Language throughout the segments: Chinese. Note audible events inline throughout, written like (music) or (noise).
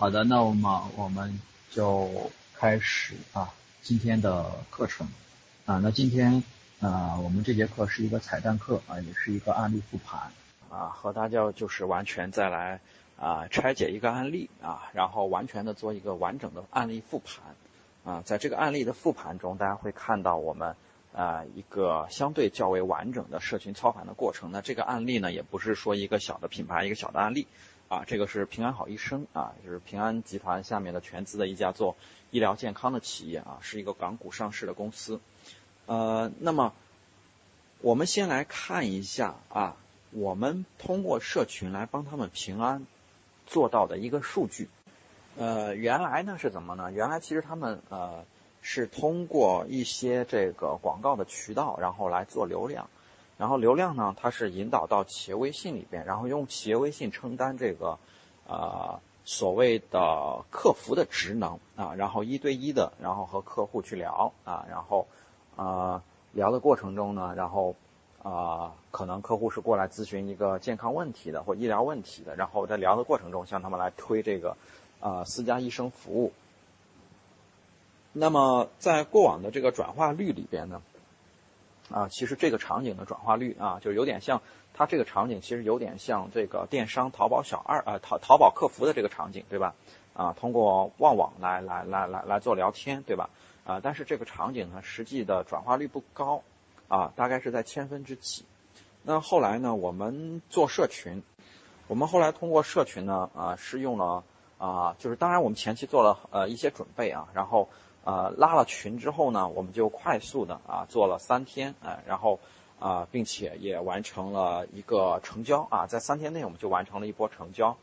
好的，那我们我们就开始啊今天的课程啊。那今天啊我们这节课是一个彩蛋课啊，也是一个案例复盘啊，和大家就是完全再来啊拆解一个案例啊，然后完全的做一个完整的案例复盘啊。在这个案例的复盘中，大家会看到我们啊一个相对较为完整的社群操盘的过程。那这个案例呢，也不是说一个小的品牌，一个小的案例。啊，这个是平安好医生啊，就是平安集团下面的全资的一家做医疗健康的企业啊，是一个港股上市的公司。呃，那么我们先来看一下啊，我们通过社群来帮他们平安做到的一个数据。呃，原来呢是怎么呢？原来其实他们呃是通过一些这个广告的渠道，然后来做流量。然后流量呢，它是引导到企业微信里边，然后用企业微信承担这个，呃，所谓的客服的职能啊，然后一对一的，然后和客户去聊啊，然后，呃，聊的过程中呢，然后，啊，可能客户是过来咨询一个健康问题的或医疗问题的，然后在聊的过程中向他们来推这个，呃，私家医生服务。那么在过往的这个转化率里边呢？啊，其实这个场景的转化率啊，就有点像它这个场景，其实有点像这个电商淘宝小二啊，淘淘宝客服的这个场景，对吧？啊，通过旺网来来来来来做聊天，对吧？啊，但是这个场景呢，实际的转化率不高，啊，大概是在千分之几。那后来呢，我们做社群，我们后来通过社群呢，啊，是用了啊，就是当然我们前期做了呃一些准备啊，然后。呃，拉了群之后呢，我们就快速的啊做了三天，呃，然后啊，并且也完成了一个成交啊，在三天内我们就完成了一波成交，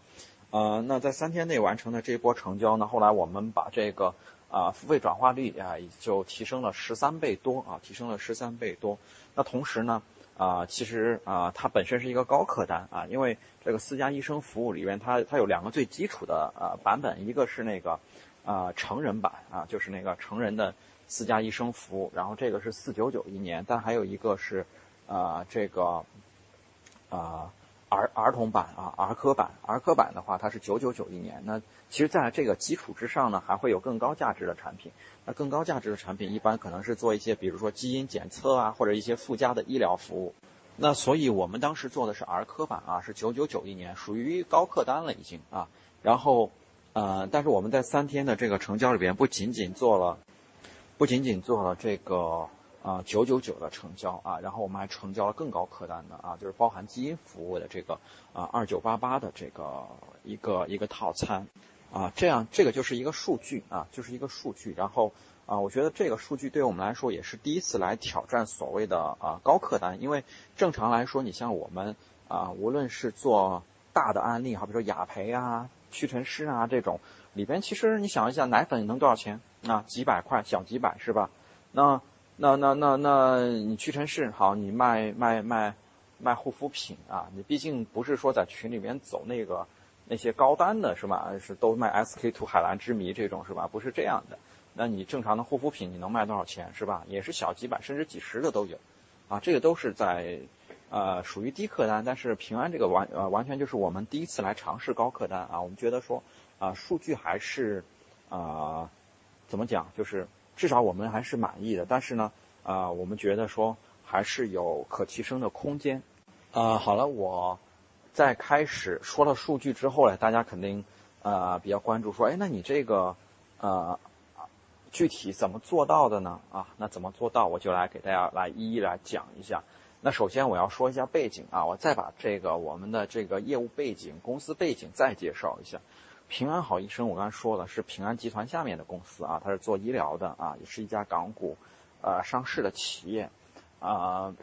呃，那在三天内完成的这一波成交呢，后来我们把这个啊付费转化率啊就提升了十三倍多啊，提升了十三倍多。那同时呢，啊，其实啊它本身是一个高客单啊，因为这个私家医生服务里面它它有两个最基础的呃版本，一个是那个。啊，成人版啊，就是那个成人的私家医生服务，然后这个是四九九一年，但还有一个是，呃，这个，啊，儿儿童版啊，儿科版，儿科版的话它是九九九一年。那其实在这个基础之上呢，还会有更高价值的产品。那更高价值的产品一般可能是做一些，比如说基因检测啊，或者一些附加的医疗服务。那所以我们当时做的是儿科版啊，是九九九一年，属于高客单了已经啊，然后。呃，但是我们在三天的这个成交里边，不仅仅做了，不仅仅做了这个啊九九九的成交啊，然后我们还成交了更高客单的啊，就是包含基因服务的这个啊二九八八的这个一个一个套餐啊，这样这个就是一个数据啊，就是一个数据。然后啊，我觉得这个数据对我们来说也是第一次来挑战所谓的啊高客单，因为正常来说，你像我们啊，无论是做大的案例，好比说雅培啊。屈臣氏啊，这种里边其实你想一下，奶粉能多少钱啊？几百块，小几百是吧？那那那那那你屈臣氏好，你卖卖卖卖护肤品啊？你毕竟不是说在群里面走那个那些高单的是吧？是都卖 SK two 海蓝之谜这种是吧？不是这样的。那你正常的护肤品你能卖多少钱是吧？也是小几百甚至几十的都有，啊，这个都是在。呃，属于低客单，但是平安这个完呃完全就是我们第一次来尝试高客单啊，我们觉得说啊数据还是啊怎么讲，就是至少我们还是满意的，但是呢啊我们觉得说还是有可提升的空间啊。好了，我在开始说了数据之后呢，大家肯定呃比较关注说，哎，那你这个呃具体怎么做到的呢？啊，那怎么做到，我就来给大家来一一来讲一下。那首先我要说一下背景啊，我再把这个我们的这个业务背景、公司背景再介绍一下。平安好医生，我刚才说了是平安集团下面的公司啊，它是做医疗的啊，也是一家港股呃上市的企业啊。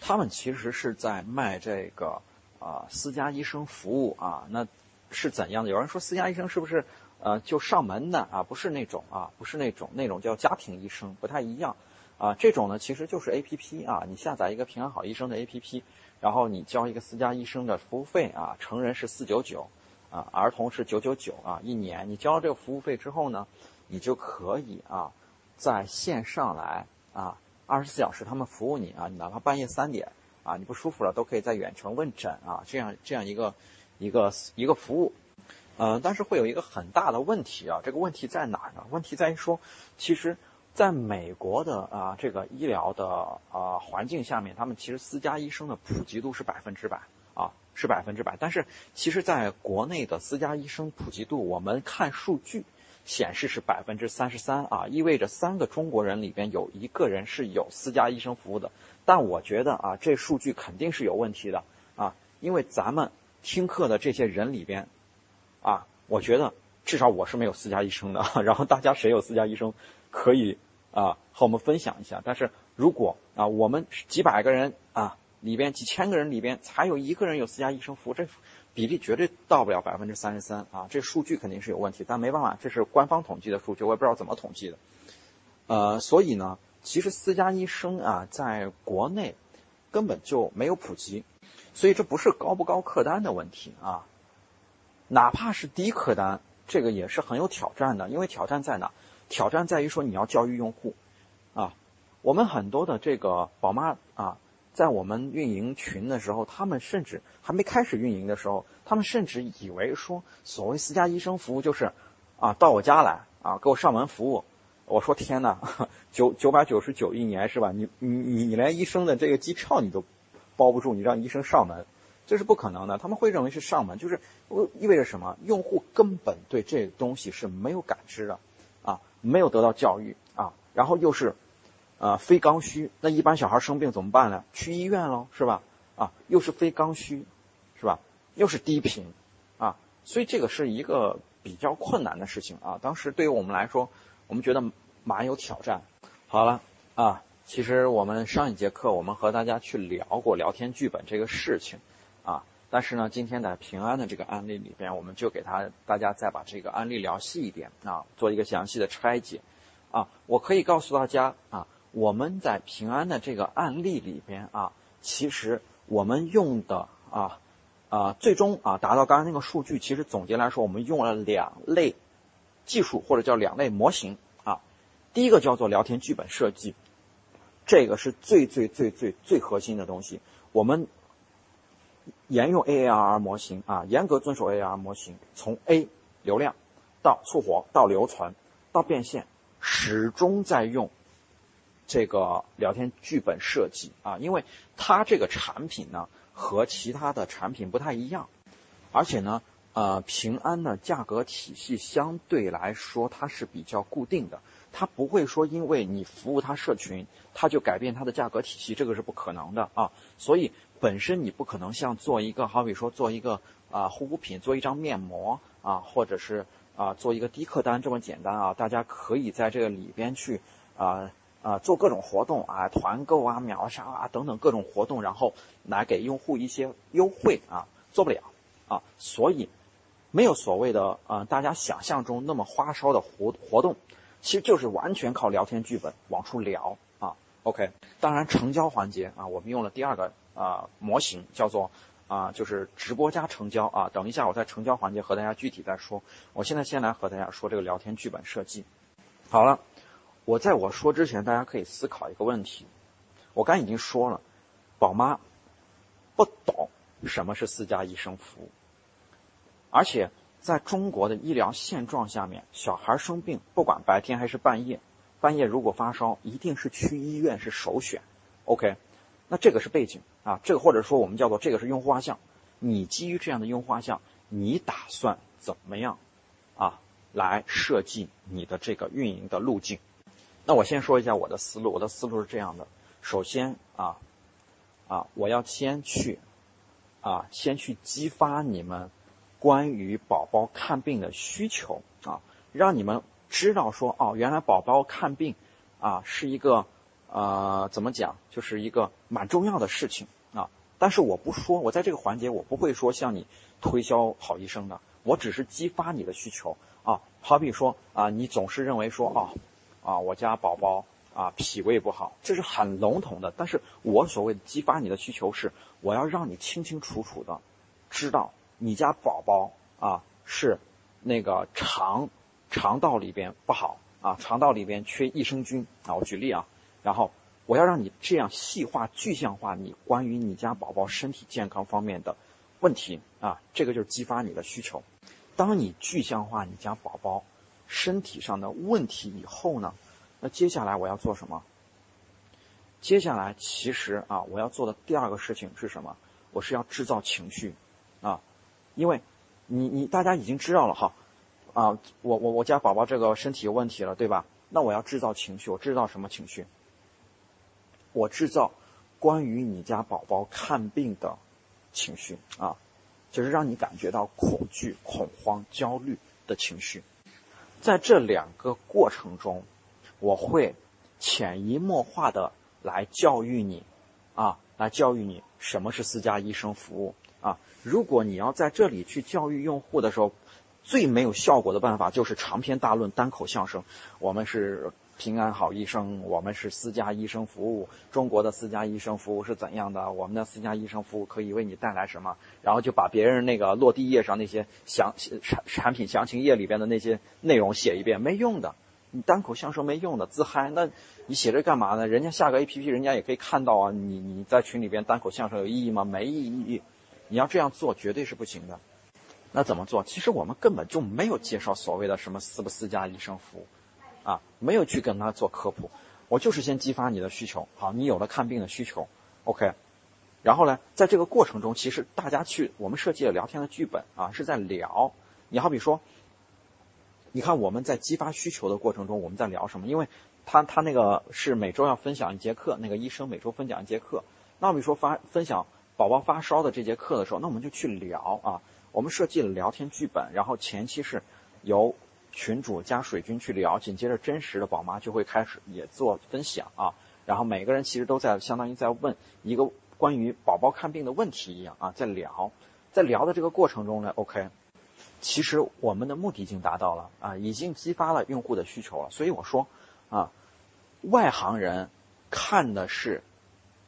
他们其实是在卖这个啊私家医生服务啊，那是怎样的？有人说私家医生是不是呃就上门的啊？不是那种啊，不是那种，那种叫家庭医生，不太一样。啊，这种呢其实就是 A P P 啊，你下载一个平安好医生的 A P P，然后你交一个私家医生的服务费啊，成人是四九九，啊，儿童是九九九啊，一年你交了这个服务费之后呢，你就可以啊，在线上来啊，二十四小时他们服务你啊，你哪怕半夜三点啊，你不舒服了都可以在远程问诊啊，这样这样一个一个一个服务。呃，但是会有一个很大的问题啊，这个问题在哪儿呢？问题在于说，其实在美国的啊这个医疗的啊环境下面，他们其实私家医生的普及度是百分之百啊，是百分之百。但是其实在国内的私家医生普及度，我们看数据。显示是百分之三十三啊，意味着三个中国人里边有一个人是有私家医生服务的。但我觉得啊，这数据肯定是有问题的啊，因为咱们听课的这些人里边，啊，我觉得至少我是没有私家医生的。(laughs) 然后大家谁有私家医生，可以啊和我们分享一下。但是如果啊我们几百个人啊里边几千个人里边才有一个人有私家医生服务，这。比例绝对到不了百分之三十三啊！这数据肯定是有问题，但没办法，这是官方统计的数据，我也不知道怎么统计的。呃，所以呢，其实私家医生啊，在国内根本就没有普及，所以这不是高不高客单的问题啊。哪怕是低客单，这个也是很有挑战的，因为挑战在哪？挑战在于说你要教育用户啊。我们很多的这个宝妈啊。在我们运营群的时候，他们甚至还没开始运营的时候，他们甚至以为说所谓私家医生服务就是，啊，到我家来啊，给我上门服务。我说天哪，九 (laughs) 九百九十九一年是吧？你你你连医生的这个机票你都包不住，你让医生上门，这是不可能的。他们会认为是上门，就是意味着什么？用户根本对这东西是没有感知的，没有得到教育啊，然后又是。啊，非刚需，那一般小孩生病怎么办呢？去医院喽，是吧？啊，又是非刚需，是吧？又是低频，啊，所以这个是一个比较困难的事情啊。当时对于我们来说，我们觉得蛮有挑战。好了，啊，其实我们上一节课我们和大家去聊过聊天剧本这个事情，但是呢，今天在平安的这个案例里边，我们就给他大家再把这个案例聊细一点啊，做一个详细的拆解，啊，我可以告诉大家啊。我们在平安的这个案例里边啊，其实我们用的啊啊，最终啊达到刚才那个数据，其实总结来说，我们用了两类技术或者叫两类模型啊。第一个叫做聊天剧本设计，这个是最最最最最核心的东西。我们沿用 AARR 模型啊，严格遵守 AARR 模型，从 A 流量到促活到留存到变现，始终在用。这个聊天剧本设计啊，因为它这个产品呢和其他的产品不太一样，而且呢，呃，平安的价格体系相对来说它是比较固定的，它不会说因为你服务它社群，它就改变它的价格体系，这个是不可能的啊。所以本身你不可能像做一个，好比说做一个啊护肤品，做一张面膜啊，或者是啊做一个低客单这么简单啊。大家可以在这个里边去啊。啊，做各种活动啊，团购啊，秒杀啊等等各种活动，然后来给用户一些优惠啊，做不了啊，所以没有所谓的啊，大家想象中那么花哨的活活动，其实就是完全靠聊天剧本往出聊啊。OK，当然成交环节啊，我们用了第二个啊模型，叫做啊就是直播加成交啊。等一下我在成交环节和大家具体再说，我现在先来和大家说这个聊天剧本设计。好了。我在我说之前，大家可以思考一个问题。我刚已经说了，宝妈不懂什么是私家医生服务，而且在中国的医疗现状下面，小孩生病不管白天还是半夜，半夜如果发烧，一定是去医院是首选。OK，那这个是背景啊，这个或者说我们叫做这个是用户画像。你基于这样的用户画像，你打算怎么样啊来设计你的这个运营的路径？那我先说一下我的思路，我的思路是这样的：首先啊，啊，我要先去啊，先去激发你们关于宝宝看病的需求啊，让你们知道说哦，原来宝宝看病啊是一个呃怎么讲，就是一个蛮重要的事情啊。但是我不说，我在这个环节我不会说向你推销好医生的，我只是激发你的需求啊。好比说啊，你总是认为说哦。啊，我家宝宝啊脾胃不好，这是很笼统的。但是我所谓的激发你的需求是，我要让你清清楚楚的知道你家宝宝啊是那个肠肠道里边不好啊，肠道里边缺益生菌啊。我举例啊，然后我要让你这样细化具象化你关于你家宝宝身体健康方面的问题啊，这个就是激发你的需求。当你具象化你家宝宝身体上的问题以后呢，那接下来我要做什么？接下来其实啊，我要做的第二个事情是什么？我是要制造情绪啊，因为你你大家已经知道了哈啊，我我我家宝宝这个身体有问题了，对吧？那我要制造情绪，我制造什么情绪？我制造关于你家宝宝看病的情绪啊，就是让你感觉到恐惧、恐慌、焦虑的情绪。在这两个过程中，我会潜移默化的来教育你啊，来教育你什么是私家医生服务啊。如果你要在这里去教育用户的时候，最没有效果的办法就是长篇大论、单口相声。我们是平安好医生，我们是私家医生服务。中国的私家医生服务是怎样的？我们的私家医生服务可以为你带来什么？然后就把别人那个落地页上那些详产产品详情页里边的那些内容写一遍，没用的。你单口相声没用的，自嗨。那你写这干嘛呢？人家下个 A P P，人家也可以看到啊。你你在群里边单口相声有意义吗？没意义。你要这样做绝对是不行的。那怎么做？其实我们根本就没有介绍所谓的什么私不私家医生服务，啊，没有去跟他做科普。我就是先激发你的需求，好，你有了看病的需求，OK。然后呢，在这个过程中，其实大家去我们设计了聊天的剧本啊，是在聊。你好比说，你看我们在激发需求的过程中，我们在聊什么？因为他他那个是每周要分享一节课，那个医生每周分享一节课。那我比说发分享宝宝发烧的这节课的时候，那我们就去聊啊。我们设计了聊天剧本，然后前期是由群主加水军去聊，紧接着真实的宝妈就会开始也做分享啊，然后每个人其实都在相当于在问一个关于宝宝看病的问题一样啊，在聊，在聊的这个过程中呢，OK，其实我们的目的已经达到了啊，已经激发了用户的需求了，所以我说啊，外行人看的是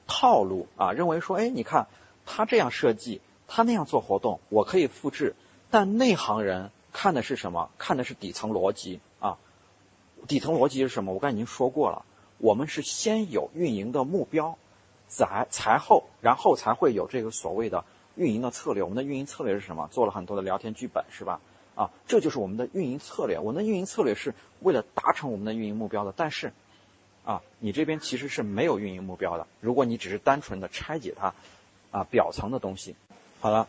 套路啊，认为说，哎，你看他这样设计。他那样做活动，我可以复制，但内行人看的是什么？看的是底层逻辑啊。底层逻辑是什么？我刚才已经说过了，我们是先有运营的目标，才才后，然后才会有这个所谓的运营的策略。我们的运营策略是什么？做了很多的聊天剧本，是吧？啊，这就是我们的运营策略。我们的运营策略是为了达成我们的运营目标的。但是，啊，你这边其实是没有运营目标的。如果你只是单纯的拆解它，啊，表层的东西。好了，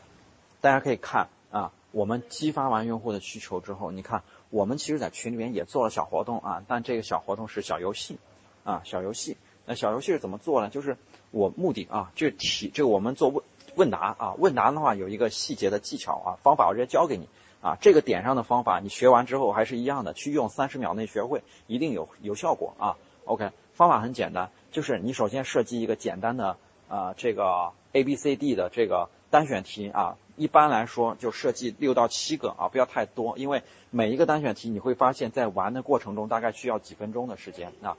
大家可以看啊，我们激发完用户的需求之后，你看我们其实在群里面也做了小活动啊，但这个小活动是小游戏啊，小游戏。那小游戏是怎么做呢？就是我目的啊，这题这个我们做问问答啊，问答的话有一个细节的技巧啊，方法我直接教给你啊，这个点上的方法你学完之后还是一样的，去用三十秒内学会，一定有有效果啊。OK，方法很简单，就是你首先设计一个简单的啊这个 A B C D 的这个。单选题啊，一般来说就设计六到七个啊，不要太多，因为每一个单选题你会发现在玩的过程中大概需要几分钟的时间啊。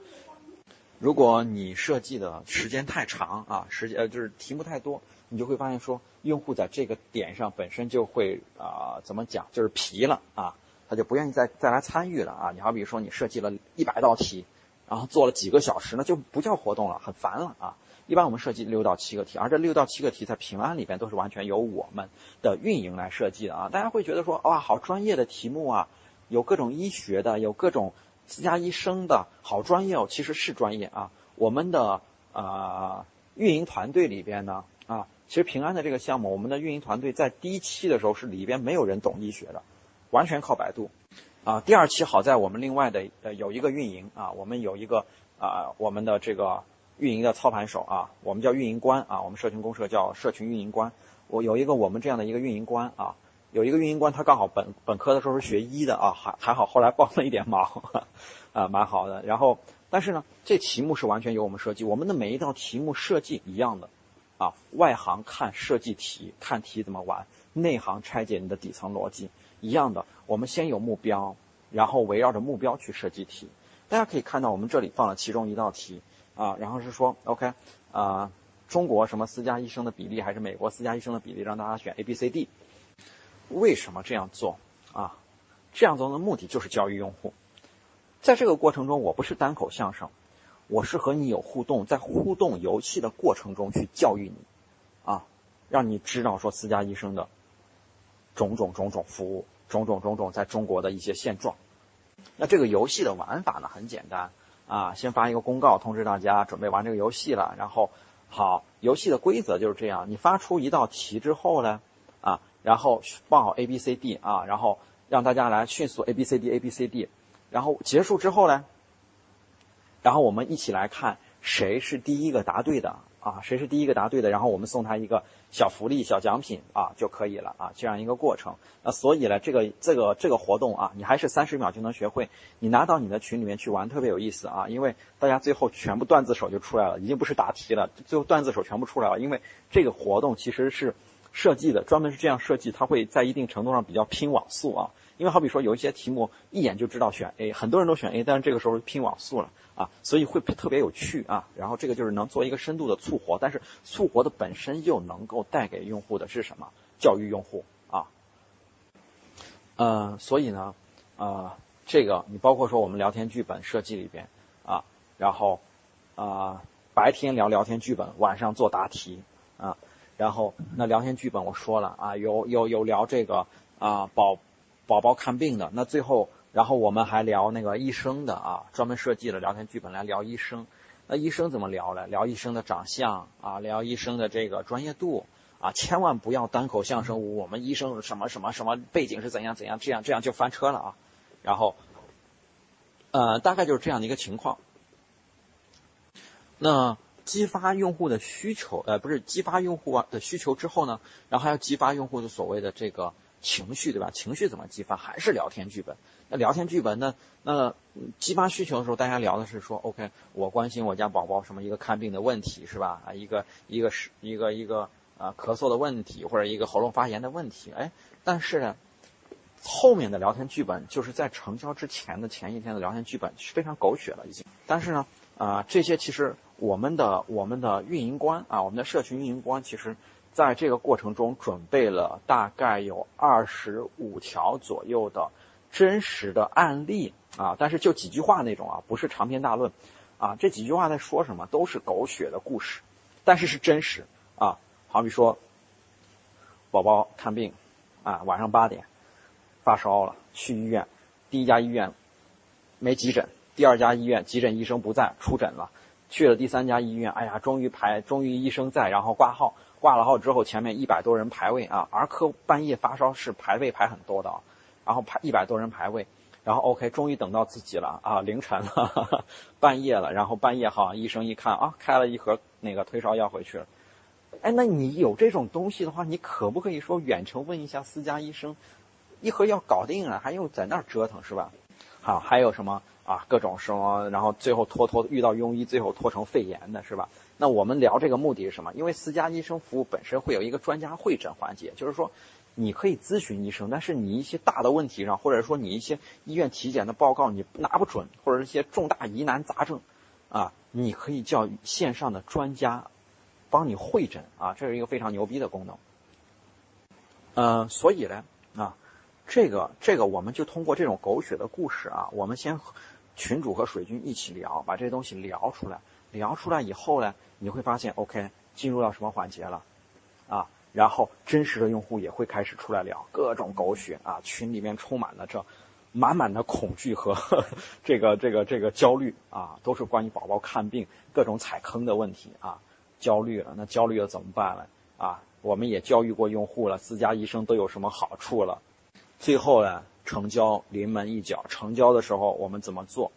如果你设计的时间太长啊，时间呃就是题目太多，你就会发现说用户在这个点上本身就会啊怎么讲，就是疲了啊，他就不愿意再再来参与了啊。你好比说你设计了一百道题，然后做了几个小时，那就不叫活动了，很烦了啊。一般我们设计六到七个题，而这六到七个题在平安里边都是完全由我们的运营来设计的啊。大家会觉得说，哇，好专业的题目啊，有各种医学的，有各种私家医生的，好专业哦。其实是专业啊。我们的呃运营团队里边呢，啊，其实平安的这个项目，我们的运营团队在第一期的时候是里边没有人懂医学的，完全靠百度。啊，第二期好在我们另外的呃有一个运营啊，我们有一个啊我们的这个。运营的操盘手啊，我们叫运营官啊，我们社群公社叫社群运营官。我有一个我们这样的一个运营官啊，有一个运营官，他刚好本本科的时候是学医的啊，还还好，后来帮了一点忙，(laughs) 啊，蛮好的。然后，但是呢，这题目是完全由我们设计，我们的每一道题目设计一样的，啊，外行看设计题，看题怎么玩，内行拆解你的底层逻辑一样的。我们先有目标，然后围绕着目标去设计题。大家可以看到，我们这里放了其中一道题。啊，然后是说，OK，啊，中国什么私家医生的比例，还是美国私家医生的比例，让大家选 A、B、C、D。为什么这样做？啊，这样做的目的就是教育用户。在这个过程中，我不是单口相声，我是和你有互动，在互动游戏的过程中去教育你，啊，让你知道说私家医生的种种种种服务，种种种种在中国的一些现状。那这个游戏的玩法呢，很简单啊，先发一个公告通知大家准备玩这个游戏了，然后好，游戏的规则就是这样，你发出一道题之后呢，啊，然后放好 A B C D 啊，然后让大家来迅速 A B C D A B C D，然后结束之后呢，然后我们一起来看谁是第一个答对的。啊，谁是第一个答对的，然后我们送他一个小福利、小奖品啊就可以了啊，这样一个过程。那所以呢，这个这个这个活动啊，你还是三十秒就能学会，你拿到你的群里面去玩特别有意思啊，因为大家最后全部段子手就出来了，已经不是答题了，最后段子手全部出来了，因为这个活动其实是设计的，专门是这样设计，它会在一定程度上比较拼网速啊。因为好比说有一些题目一眼就知道选 A，很多人都选 A，但是这个时候拼网速了啊，所以会特别有趣啊。然后这个就是能做一个深度的促活，但是促活的本身又能够带给用户的是什么？教育用户啊。呃，所以呢，呃，这个你包括说我们聊天剧本设计里边啊，然后啊白天聊聊天剧本，晚上做答题啊，然后那聊天剧本我说了啊，有有有聊这个啊保。宝宝看病的那最后，然后我们还聊那个医生的啊，专门设计了聊天剧本来聊医生。那医生怎么聊呢？聊医生的长相啊，聊医生的这个专业度啊，千万不要单口相声。我们医生什么什么什么背景是怎样怎样，这样这样就翻车了啊。然后，呃，大概就是这样的一个情况。那激发用户的需求，呃，不是激发用户的需求之后呢，然后还要激发用户的所谓的这个。情绪对吧？情绪怎么激发？还是聊天剧本？那聊天剧本呢？那激发需求的时候，大家聊的是说，OK，我关心我家宝宝什么一个看病的问题是吧？啊，一个一个是一个一个啊咳嗽的问题，或者一个喉咙发炎的问题。哎，但是呢，后面的聊天剧本就是在成交之前的前一天的聊天剧本是非常狗血了已经。但是呢，啊，这些其实我们的我们的运营官啊，我们的社群运营官其实。在这个过程中，准备了大概有二十五条左右的真实的案例啊，但是就几句话那种啊，不是长篇大论啊。这几句话在说什么？都是狗血的故事，但是是真实啊。好比说，宝宝看病啊，晚上八点发烧了，去医院，第一家医院没急诊，第二家医院急诊医生不在，出诊了，去了第三家医院，哎呀，终于排，终于医生在，然后挂号。挂了号之后，前面一百多人排位啊，儿科半夜发烧是排位排很多的啊，然后排一百多人排位，然后 OK，终于等到自己了啊，凌晨了，(laughs) 半夜了，然后半夜哈，医生一看啊，开了一盒那个退烧药回去了，哎，那你有这种东西的话，你可不可以说远程问一下私家医生，一盒药搞定了，还用在那儿折腾是吧？啊，还有什么啊，各种什么，然后最后拖拖遇到庸医，最后拖成肺炎的是吧？那我们聊这个目的是什么？因为私家医生服务本身会有一个专家会诊环节，就是说，你可以咨询医生，但是你一些大的问题上，或者说你一些医院体检的报告你拿不准，或者一些重大疑难杂症，啊，你可以叫线上的专家帮你会诊啊，这是一个非常牛逼的功能。呃，所以呢，啊，这个这个我们就通过这种狗血的故事啊，我们先群主和水军一起聊，把这些东西聊出来。聊出来以后呢，你会发现，OK，进入到什么环节了，啊，然后真实的用户也会开始出来聊各种狗血啊，群里面充满了这满满的恐惧和 (laughs) 这个这个这个焦虑啊，都是关于宝宝看病各种踩坑的问题啊，焦虑了，那焦虑了怎么办呢？啊，我们也教育过用户了，自家医生都有什么好处了？最后呢，成交临门一脚，成交的时候我们怎么做？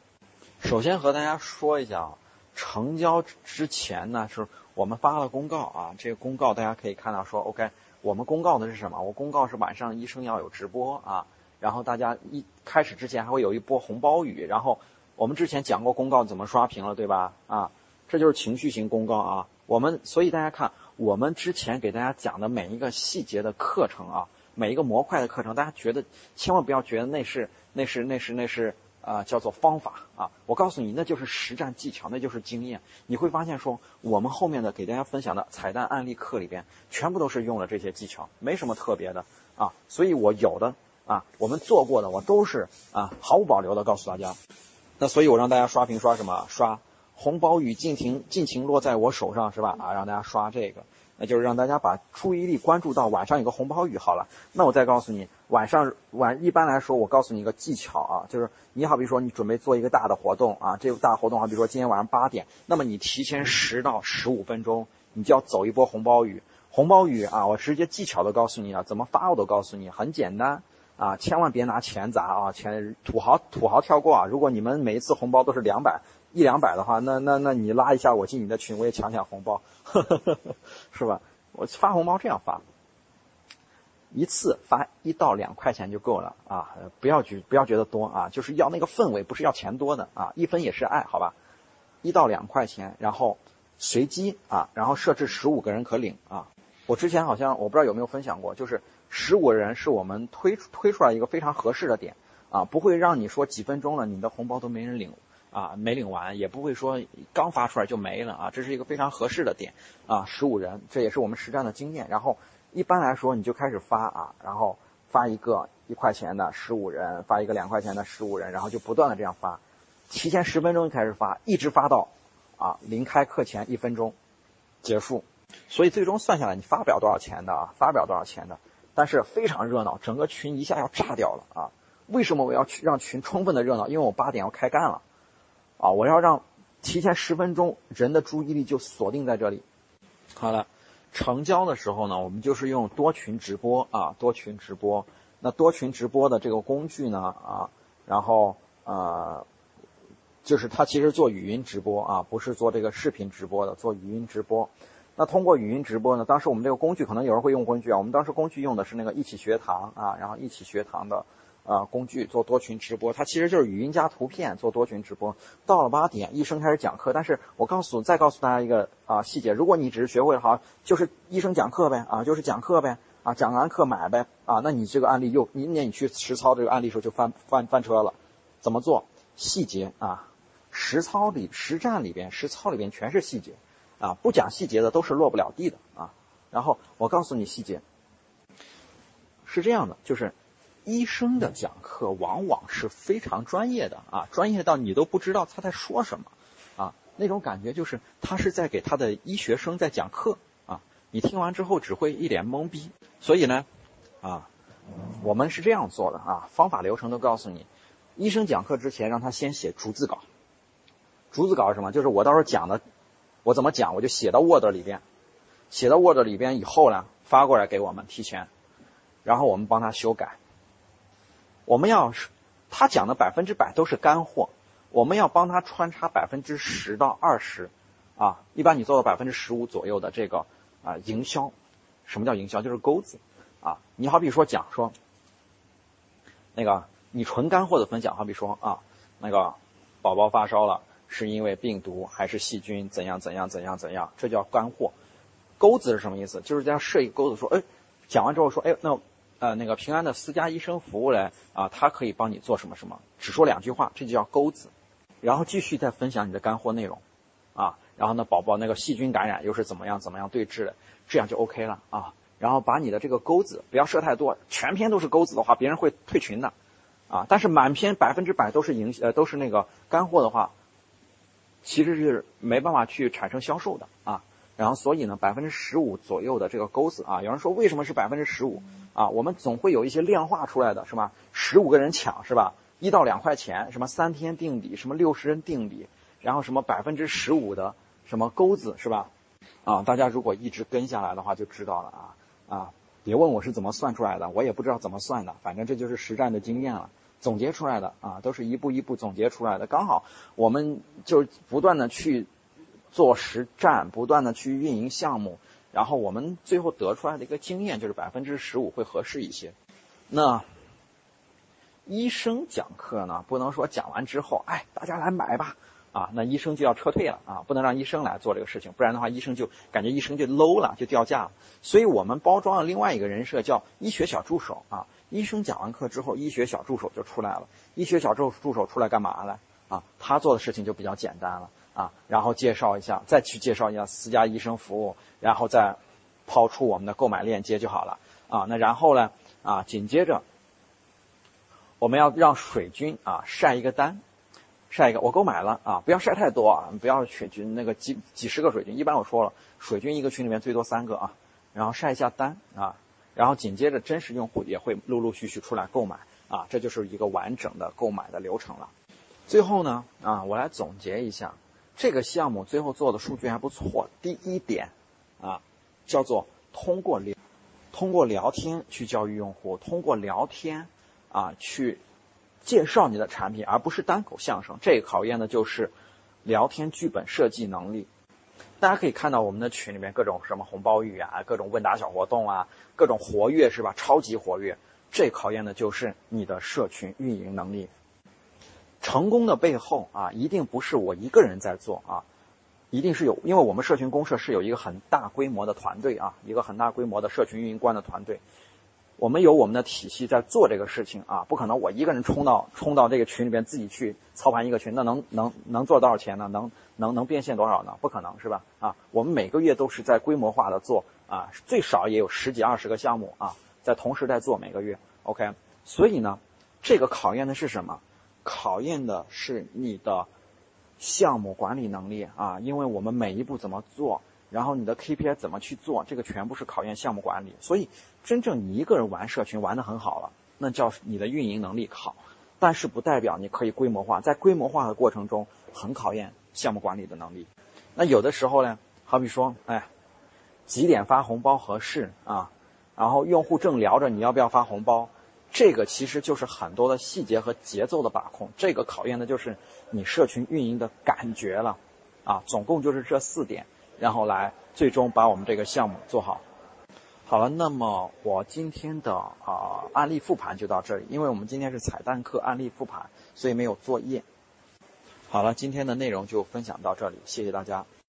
首先和大家说一下啊。成交之前呢，是我们发了公告啊。这个公告大家可以看到说，OK，我们公告的是什么？我公告是晚上医生要有直播啊。然后大家一开始之前还会有一波红包雨。然后我们之前讲过公告怎么刷屏了，对吧？啊，这就是情绪型公告啊。我们所以大家看，我们之前给大家讲的每一个细节的课程啊，每一个模块的课程，大家觉得千万不要觉得那是那是那是那是。啊，叫做方法啊！我告诉你，那就是实战技巧，那就是经验。你会发现，说我们后面的给大家分享的彩蛋案例课里边，全部都是用了这些技巧，没什么特别的啊。所以我有的啊，我们做过的，我都是啊，毫无保留的告诉大家。那所以我让大家刷屏刷什么？刷红包雨尽情尽情落在我手上，是吧？啊，让大家刷这个那就是让大家把注意力关注到晚上有个红包雨好了。那我再告诉你，晚上晚一般来说，我告诉你一个技巧啊，就是你好比说你准备做一个大的活动啊，这个大活动好比说今天晚上八点，那么你提前十到十五分钟，你就要走一波红包雨。红包雨啊，我直接技巧都告诉你了，怎么发我都告诉你，很简单啊，千万别拿钱砸啊，钱土豪土豪跳过啊。如果你们每一次红包都是两百一两百的话，那那那你拉一下我进你的群，我也抢抢红包，是吧？我发红包这样发，一次发一到两块钱就够了啊，不要觉不要觉得多啊，就是要那个氛围，不是要钱多的啊，一分也是爱好吧，一到两块钱，然后随机啊，然后设置十五个人可领啊。我之前好像我不知道有没有分享过，就是十五个人是我们推推出来一个非常合适的点啊，不会让你说几分钟了你的红包都没人领啊，没领完，也不会说刚发出来就没了啊，这是一个非常合适的点啊，十五人，这也是我们实战的经验。然后一般来说你就开始发啊，然后发一个一块钱的十五人，发一个两块钱的十五人，然后就不断的这样发，提前十分钟就开始发，一直发到啊临开课前一分钟结束。所以最终算下来，你发不了多少钱的啊，发不了多少钱的，但是非常热闹，整个群一下要炸掉了啊！为什么我要去让群充分的热闹？因为我八点要开干了，啊，我要让提前十分钟人的注意力就锁定在这里。好了，成交的时候呢，我们就是用多群直播啊，多群直播。那多群直播的这个工具呢啊，然后呃，就是它其实做语音直播啊，不是做这个视频直播的，做语音直播。那通过语音直播呢？当时我们这个工具可能有人会用工具啊，我们当时工具用的是那个一起学堂啊，然后一起学堂的啊工具做多群直播，它其实就是语音加图片做多群直播。到了八点，医生开始讲课，但是我告诉再告诉大家一个啊细节，如果你只是学会了好，就是医生讲课呗啊，就是讲课呗啊，讲完课买呗啊，那你这个案例又明年你去实操这个案例的时候就翻翻翻车了。怎么做？细节啊，实操里实战里边实操里边全是细节。啊，不讲细节的都是落不了地的啊。然后我告诉你细节，是这样的，就是医生的讲课往往是非常专业的啊，专业到你都不知道他在说什么啊，那种感觉就是他是在给他的医学生在讲课啊。你听完之后只会一脸懵逼。所以呢，啊，我们是这样做的啊，方法流程都告诉你。医生讲课之前让他先写逐字稿，逐字稿是什么？就是我到时候讲的。我怎么讲，我就写到 Word 里边，写到 Word 里边以后呢，发过来给我们提前，然后我们帮他修改。我们要是他讲的百分之百都是干货，我们要帮他穿插百分之十到二十，啊，一般你做到百分之十五左右的这个啊营销。什么叫营销？就是钩子啊。你好比说讲说，那个你纯干货的分享，好比说啊，那个宝宝发烧了。是因为病毒还是细菌？怎样怎样怎样怎样？这叫干货。钩子是什么意思？就是这样设一个钩子，说，哎，讲完之后说，哎，那呃那个平安的私家医生服务嘞啊，他可以帮你做什么什么？只说两句话，这就叫钩子。然后继续再分享你的干货内容，啊，然后呢，宝宝那个细菌感染又是怎么样怎么样对治的？这样就 OK 了啊。然后把你的这个钩子不要设太多，全篇都是钩子的话，别人会退群的，啊。但是满篇百分之百都是营呃都是那个干货的话。其实是没办法去产生销售的啊，然后所以呢，百分之十五左右的这个钩子啊，有人说为什么是百分之十五啊？我们总会有一些量化出来的是吧？十五个人抢是吧？一到两块钱，什么三天定底，什么六十人定底，然后什么百分之十五的什么钩子是吧？啊，大家如果一直跟下来的话就知道了啊啊，别问我是怎么算出来的，我也不知道怎么算的，反正这就是实战的经验了。总结出来的啊，都是一步一步总结出来的。刚好我们就不断的去做实战，不断的去运营项目，然后我们最后得出来的一个经验就是百分之十五会合适一些。那医生讲课呢，不能说讲完之后，哎，大家来买吧。啊，那医生就要撤退了啊，不能让医生来做这个事情，不然的话，医生就感觉医生就 low 了，就掉价了。所以我们包装了另外一个人设，叫医学小助手啊。医生讲完课之后，医学小助手就出来了。医学小助助手出来干嘛了？啊，他做的事情就比较简单了啊，然后介绍一下，再去介绍一下私家医生服务，然后再抛出我们的购买链接就好了啊。那然后呢？啊，紧接着我们要让水军啊晒一个单。晒一个，我购买了啊，不要晒太多啊，不要水军那个几几十个水军，一般我说了，水军一个群里面最多三个啊，然后晒一下单啊，然后紧接着真实用户也会陆陆续续出来购买啊，这就是一个完整的购买的流程了。最后呢啊，我来总结一下，这个项目最后做的数据还不错。第一点啊，叫做通过聊通过聊天去教育用户，通过聊天啊去。介绍你的产品，而不是单口相声。这考验的就是聊天剧本设计能力。大家可以看到我们的群里面各种什么红包雨啊，各种问答小活动啊，各种活跃是吧？超级活跃。这考验的就是你的社群运营能力。成功的背后啊，一定不是我一个人在做啊，一定是有，因为我们社群公社是有一个很大规模的团队啊，一个很大规模的社群运营官的团队。我们有我们的体系在做这个事情啊，不可能我一个人冲到冲到这个群里边自己去操盘一个群，那能能能做多少钱呢？能能能变现多少呢？不可能是吧？啊，我们每个月都是在规模化的做啊，最少也有十几二十个项目啊，在同时在做每个月。OK，所以呢，这个考验的是什么？考验的是你的项目管理能力啊，因为我们每一步怎么做。然后你的 KPI 怎么去做？这个全部是考验项目管理。所以，真正你一个人玩社群玩得很好了，那叫你的运营能力好，但是不代表你可以规模化。在规模化的过程中，很考验项目管理的能力。那有的时候呢，好比说，哎，几点发红包合适啊？然后用户正聊着你要不要发红包，这个其实就是很多的细节和节奏的把控。这个考验的就是你社群运营的感觉了啊。总共就是这四点。然后来最终把我们这个项目做好。好了，那么我今天的啊案例复盘就到这里，因为我们今天是彩蛋课案例复盘，所以没有作业。好了，今天的内容就分享到这里，谢谢大家。